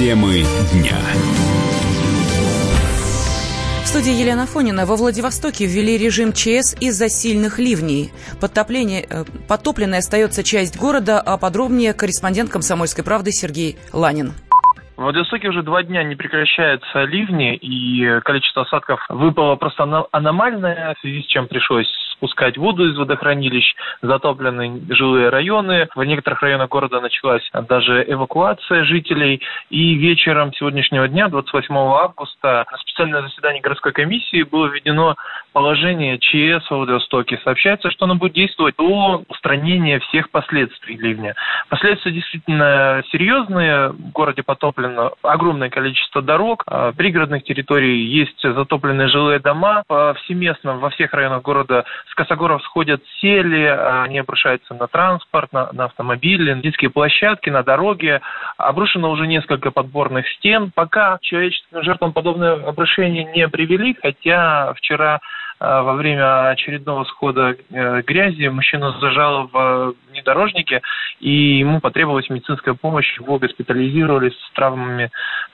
Темы дня. В студии Елена Фонина. Во Владивостоке ввели режим ЧС из-за сильных ливней. Подтопление, э, потопленной остается часть города, а подробнее корреспондент «Комсомольской правды» Сергей Ланин. В Владивостоке уже два дня не прекращаются ливни, и количество осадков выпало просто аномальное, в связи с чем пришлось спускать воду из водохранилищ, затоплены жилые районы. В некоторых районах города началась даже эвакуация жителей. И вечером сегодняшнего дня, 28 августа, на специальное заседание городской комиссии было введено положение ЧС в Владивостоке. Сообщается, что оно будет действовать до устранения всех последствий ливня. Последствия действительно серьезные. В городе потоплено огромное количество дорог, а, пригородных территорий, есть затопленные жилые дома. Повсеместно во всех районах города с косогоров сходят сели, они обрушаются на транспорт, на, на автомобили, на детские площадки, на дороги. Обрушено уже несколько подборных стен. Пока человеческим жертвам подобное обрушение не привели, хотя вчера Э, во время очередного схода э, грязи мужчину зажало в внедорожнике, и ему потребовалась медицинская помощь, его госпитализировали с травмами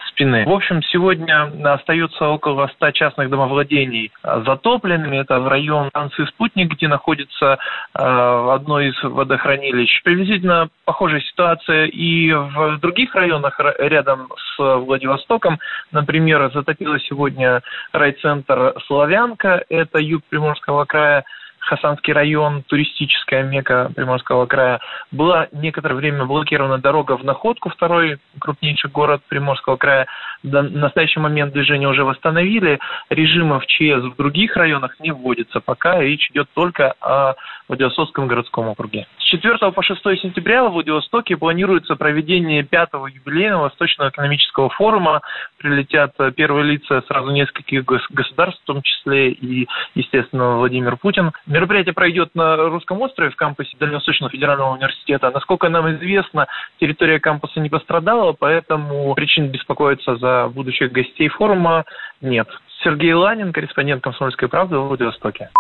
спины. В общем, сегодня остается около 100 частных домовладений затопленными. Это в район станции «Спутник», где находится э, одно из водохранилищ. Приблизительно похожая ситуация и в других районах рядом с Владивостоком. Например, затопило сегодня райцентр «Славянка». Это юг Приморского края. Хасанский район, туристическая мека Приморского края. Была некоторое время блокирована дорога в Находку, второй крупнейший город Приморского края. В настоящий момент движение уже восстановили. Режима в ЧС в других районах не вводится. Пока речь идет только о Владивостокском городском округе. С 4 по 6 сентября в Владивостоке планируется проведение пятого юбилейного Восточного экономического форума. Прилетят первые лица сразу нескольких государств, в том числе и, естественно, Владимир Путин. Мероприятие пройдет на Русском острове в кампусе Дальневосточного федерального университета. Насколько нам известно, территория кампуса не пострадала, поэтому причин беспокоиться за будущих гостей форума нет. Сергей Ланин, корреспондент «Комсомольской правды» в Владивостоке.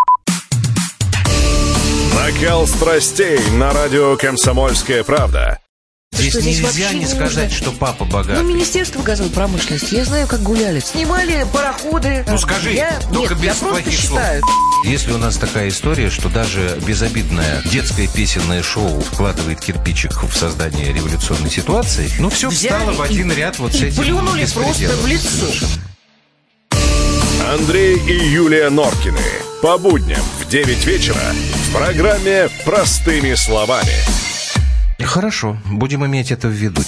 Накал страстей на радио «Комсомольская правда». Здесь что, здесь нельзя не сказать, что папа богатый. Ну, Министерство газовой промышленности, я знаю, как гуляли. Снимали пароходы. Ну, скажи, я... только Нет, без я плохих слов. считаю. Если у нас такая история, что даже безобидное детское песенное шоу вкладывает кирпичик в создание революционной ситуации, ну, все Взяли встало в один ряд вот и с этим плюнули просто в лицо. Совершенно. Андрей и Юлия Норкины. По будням в 9 вечера программе «Простыми словами». Хорошо, будем иметь это в виду.